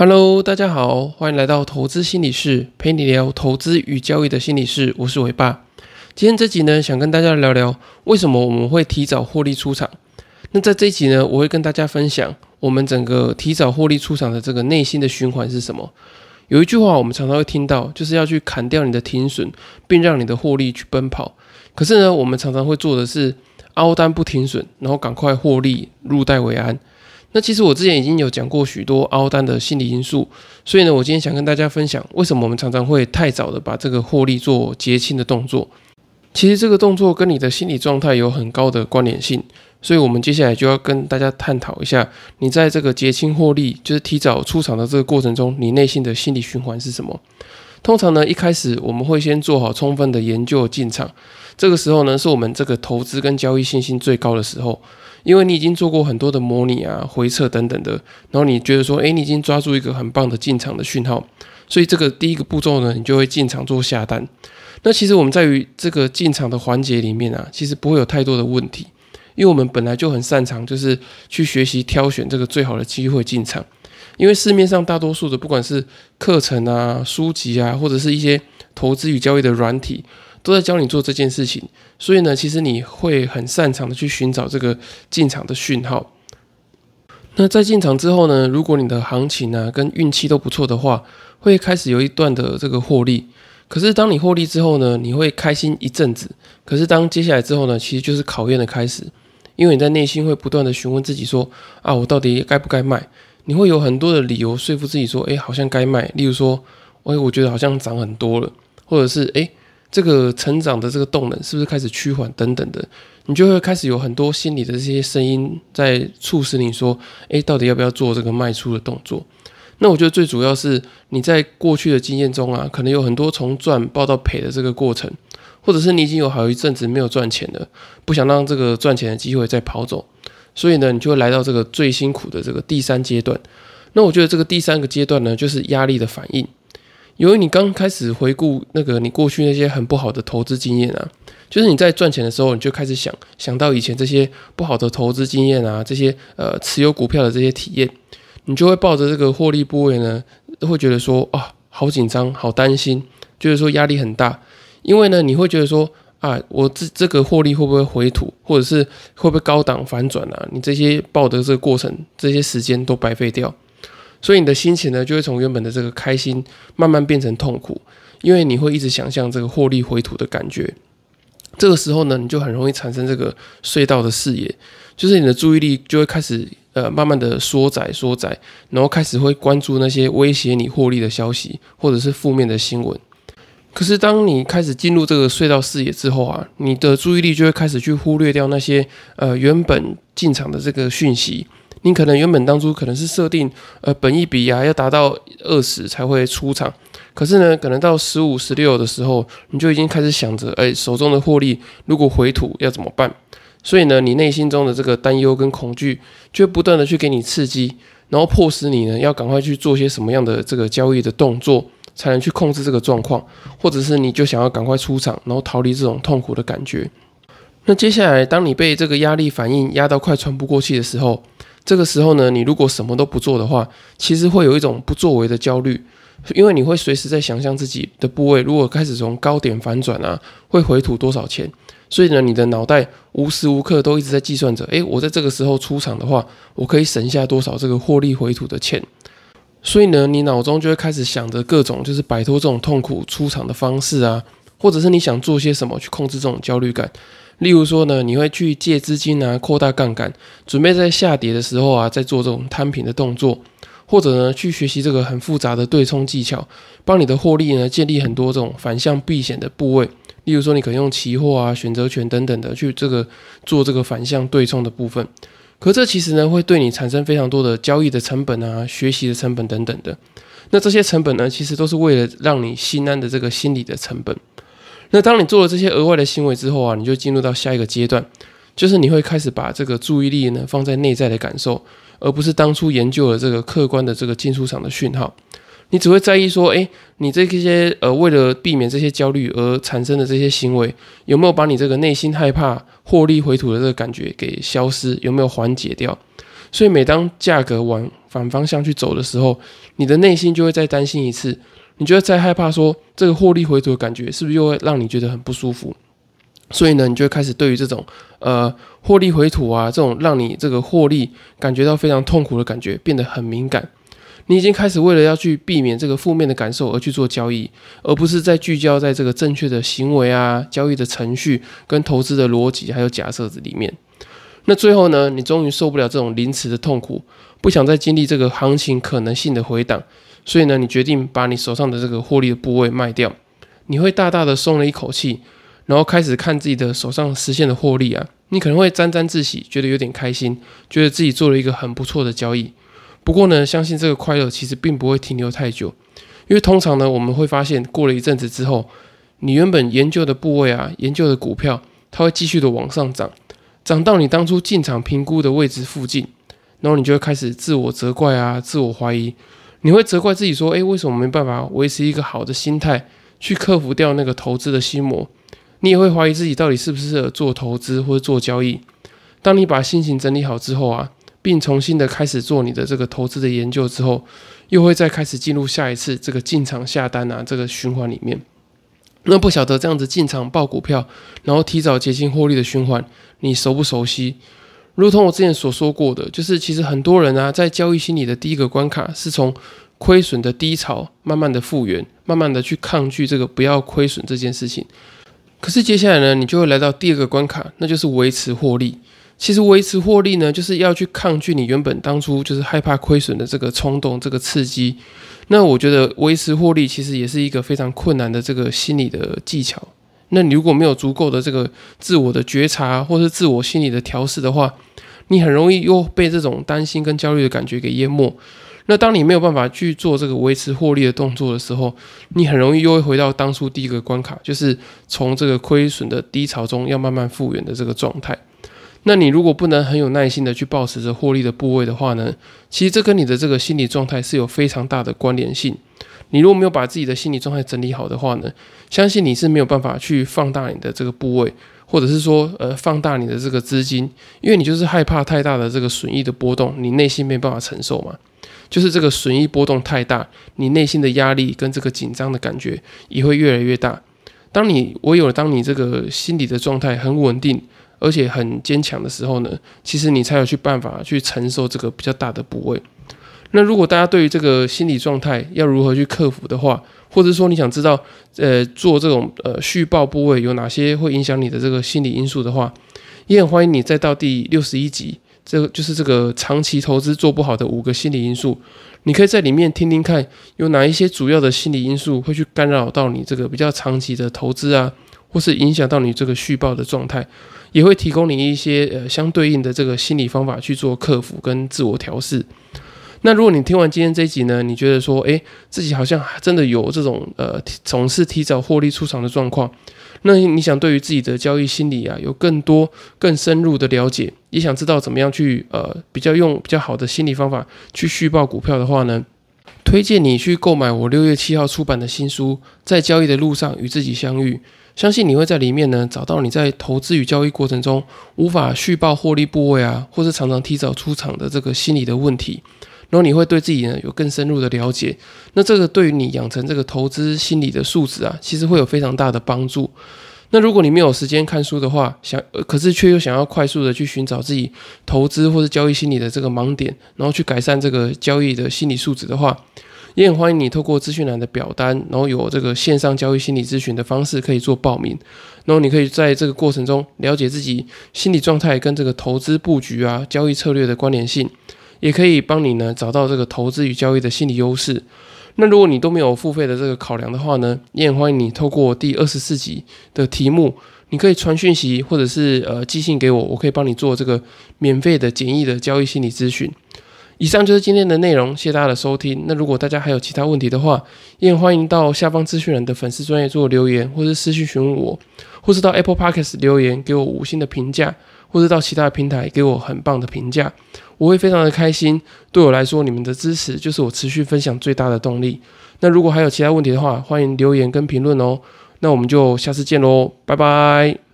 Hello，大家好，欢迎来到投资心理室，陪你聊投资与交易的心理室。我是伟爸。今天这集呢，想跟大家聊聊为什么我们会提早获利出场。那在这一集呢，我会跟大家分享我们整个提早获利出场的这个内心的循环是什么。有一句话我们常常会听到，就是要去砍掉你的停损，并让你的获利去奔跑。可是呢，我们常常会做的是凹单不停损，然后赶快获利入袋为安。那其实我之前已经有讲过许多凹单的心理因素，所以呢，我今天想跟大家分享为什么我们常常会太早的把这个获利做结清的动作。其实这个动作跟你的心理状态有很高的关联性，所以我们接下来就要跟大家探讨一下，你在这个结清获利，就是提早出场的这个过程中，你内心的心理循环是什么？通常呢，一开始我们会先做好充分的研究进场，这个时候呢，是我们这个投资跟交易信心最高的时候。因为你已经做过很多的模拟啊、回测等等的，然后你觉得说，哎，你已经抓住一个很棒的进场的讯号，所以这个第一个步骤呢，你就会进场做下单。那其实我们在于这个进场的环节里面啊，其实不会有太多的问题，因为我们本来就很擅长，就是去学习挑选这个最好的机会进场。因为市面上大多数的不管是课程啊、书籍啊，或者是一些投资与交易的软体。都在教你做这件事情，所以呢，其实你会很擅长的去寻找这个进场的讯号。那在进场之后呢，如果你的行情啊跟运气都不错的话，会开始有一段的这个获利。可是当你获利之后呢，你会开心一阵子。可是当接下来之后呢，其实就是考验的开始，因为你在内心会不断的询问自己说：啊，我到底该不该卖？你会有很多的理由说服自己说：诶，好像该卖。例如说：诶，我觉得好像涨很多了，或者是诶。这个成长的这个动能是不是开始趋缓等等的，你就会开始有很多心理的这些声音在促使你说，诶，到底要不要做这个卖出的动作？那我觉得最主要是你在过去的经验中啊，可能有很多从赚爆到赔的这个过程，或者是你已经有好一阵子没有赚钱了，不想让这个赚钱的机会再跑走，所以呢，你就会来到这个最辛苦的这个第三阶段。那我觉得这个第三个阶段呢，就是压力的反应。由于你刚开始回顾那个你过去那些很不好的投资经验啊，就是你在赚钱的时候，你就开始想想到以前这些不好的投资经验啊，这些呃持有股票的这些体验，你就会抱着这个获利部位呢，会觉得说啊，好紧张，好担心，就是说压力很大，因为呢，你会觉得说啊，我这这个获利会不会回吐，或者是会不会高档反转啊？你这些抱的这个过程，这些时间都白费掉。所以你的心情呢，就会从原本的这个开心，慢慢变成痛苦，因为你会一直想象这个获利回吐的感觉。这个时候呢，你就很容易产生这个隧道的视野，就是你的注意力就会开始呃慢慢的缩窄缩窄，然后开始会关注那些威胁你获利的消息，或者是负面的新闻。可是当你开始进入这个隧道视野之后啊，你的注意力就会开始去忽略掉那些呃原本进场的这个讯息。你可能原本当初可能是设定，呃，本一比啊要达到二十才会出场，可是呢，可能到十五、十六的时候，你就已经开始想着，哎，手中的获利如果回吐要怎么办？所以呢，你内心中的这个担忧跟恐惧，就不断的去给你刺激，然后迫使你呢要赶快去做些什么样的这个交易的动作，才能去控制这个状况，或者是你就想要赶快出场，然后逃离这种痛苦的感觉。那接下来，当你被这个压力反应压到快喘不过气的时候，这个时候呢，你如果什么都不做的话，其实会有一种不作为的焦虑，因为你会随时在想象自己的部位如果开始从高点反转啊，会回吐多少钱。所以呢，你的脑袋无时无刻都一直在计算着，诶，我在这个时候出场的话，我可以省下多少这个获利回吐的钱。所以呢，你脑中就会开始想着各种就是摆脱这种痛苦出场的方式啊，或者是你想做些什么去控制这种焦虑感。例如说呢，你会去借资金啊，扩大杠杆，准备在下跌的时候啊，再做这种摊平的动作，或者呢，去学习这个很复杂的对冲技巧，帮你的获利呢建立很多这种反向避险的部位。例如说，你可以用期货啊、选择权等等的去这个做这个反向对冲的部分。可这其实呢，会对你产生非常多的交易的成本啊、学习的成本等等的。那这些成本呢，其实都是为了让你心安的这个心理的成本。那当你做了这些额外的行为之后啊，你就进入到下一个阶段，就是你会开始把这个注意力呢放在内在的感受，而不是当初研究了这个客观的这个进出场的讯号。你只会在意说，诶，你这些呃为了避免这些焦虑而产生的这些行为，有没有把你这个内心害怕获利回吐的这个感觉给消失，有没有缓解掉？所以每当价格往反方向去走的时候，你的内心就会再担心一次，你就会再害怕说这个获利回吐的感觉是不是又会让你觉得很不舒服？所以呢，你就会开始对于这种呃获利回吐啊，这种让你这个获利感觉到非常痛苦的感觉变得很敏感。你已经开始为了要去避免这个负面的感受而去做交易，而不是在聚焦在这个正确的行为啊、交易的程序跟投资的逻辑还有假设子里面。那最后呢，你终于受不了这种临时的痛苦，不想再经历这个行情可能性的回档，所以呢，你决定把你手上的这个获利的部位卖掉，你会大大的松了一口气。然后开始看自己的手上实现的获利啊，你可能会沾沾自喜，觉得有点开心，觉得自己做了一个很不错的交易。不过呢，相信这个快乐其实并不会停留太久，因为通常呢，我们会发现过了一阵子之后，你原本研究的部位啊，研究的股票，它会继续的往上涨，涨到你当初进场评估的位置附近，然后你就会开始自我责怪啊，自我怀疑，你会责怪自己说，诶，为什么没办法维持一个好的心态，去克服掉那个投资的心魔？你也会怀疑自己到底适不适合做投资或者做交易。当你把心情整理好之后啊，并重新的开始做你的这个投资的研究之后，又会再开始进入下一次这个进场下单啊这个循环里面。那不晓得这样子进场报股票，然后提早结清获利的循环，你熟不熟悉？如同我之前所说过的，就是其实很多人啊，在交易心理的第一个关卡，是从亏损的低潮慢慢的复原，慢慢的去抗拒这个不要亏损这件事情。可是接下来呢，你就会来到第二个关卡，那就是维持获利。其实维持获利呢，就是要去抗拒你原本当初就是害怕亏损的这个冲动、这个刺激。那我觉得维持获利其实也是一个非常困难的这个心理的技巧。那你如果没有足够的这个自我的觉察，或是自我心理的调试的话，你很容易又被这种担心跟焦虑的感觉给淹没。那当你没有办法去做这个维持获利的动作的时候，你很容易又会回到当初第一个关卡，就是从这个亏损的低潮中要慢慢复原的这个状态。那你如果不能很有耐心的去保持着获利的部位的话呢，其实这跟你的这个心理状态是有非常大的关联性。你如果没有把自己的心理状态整理好的话呢，相信你是没有办法去放大你的这个部位，或者是说呃放大你的这个资金，因为你就是害怕太大的这个损益的波动，你内心没办法承受嘛。就是这个损益波动太大，你内心的压力跟这个紧张的感觉也会越来越大。当你唯有当你这个心理的状态很稳定，而且很坚强的时候呢，其实你才有去办法去承受这个比较大的部位。那如果大家对于这个心理状态要如何去克服的话，或者说你想知道，呃，做这种呃续报部位有哪些会影响你的这个心理因素的话，也很欢迎你再到第六十一集。这个就是这个长期投资做不好的五个心理因素，你可以在里面听听看，有哪一些主要的心理因素会去干扰到你这个比较长期的投资啊，或是影响到你这个续报的状态，也会提供你一些呃相对应的这个心理方法去做克服跟自我调试。那如果你听完今天这一集呢，你觉得说，诶，自己好像真的有这种呃总是提早获利出场的状况。那你想对于自己的交易心理啊，有更多更深入的了解，也想知道怎么样去呃比较用比较好的心理方法去续报股票的话呢，推荐你去购买我六月七号出版的新书《在交易的路上与自己相遇》，相信你会在里面呢找到你在投资与交易过程中无法续报获利部位啊，或是常常提早出场的这个心理的问题。然后你会对自己呢有更深入的了解，那这个对于你养成这个投资心理的素质啊，其实会有非常大的帮助。那如果你没有时间看书的话，想可是却又想要快速的去寻找自己投资或者交易心理的这个盲点，然后去改善这个交易的心理素质的话，也很欢迎你透过资讯栏的表单，然后有这个线上交易心理咨询的方式可以做报名。然后你可以在这个过程中了解自己心理状态跟这个投资布局啊、交易策略的关联性。也可以帮你呢找到这个投资与交易的心理优势。那如果你都没有付费的这个考量的话呢，也很欢迎你透过第二十四集的题目，你可以传讯息或者是呃寄信给我，我可以帮你做这个免费的简易的交易心理咨询。以上就是今天的内容，谢谢大家的收听。那如果大家还有其他问题的话，也欢迎到下方资讯栏的粉丝专业做留言，或是私信询问我，或是到 Apple Podcast 留言给我五星的评价，或者到其他平台给我很棒的评价。我会非常的开心，对我来说，你们的支持就是我持续分享最大的动力。那如果还有其他问题的话，欢迎留言跟评论哦。那我们就下次见喽，拜拜。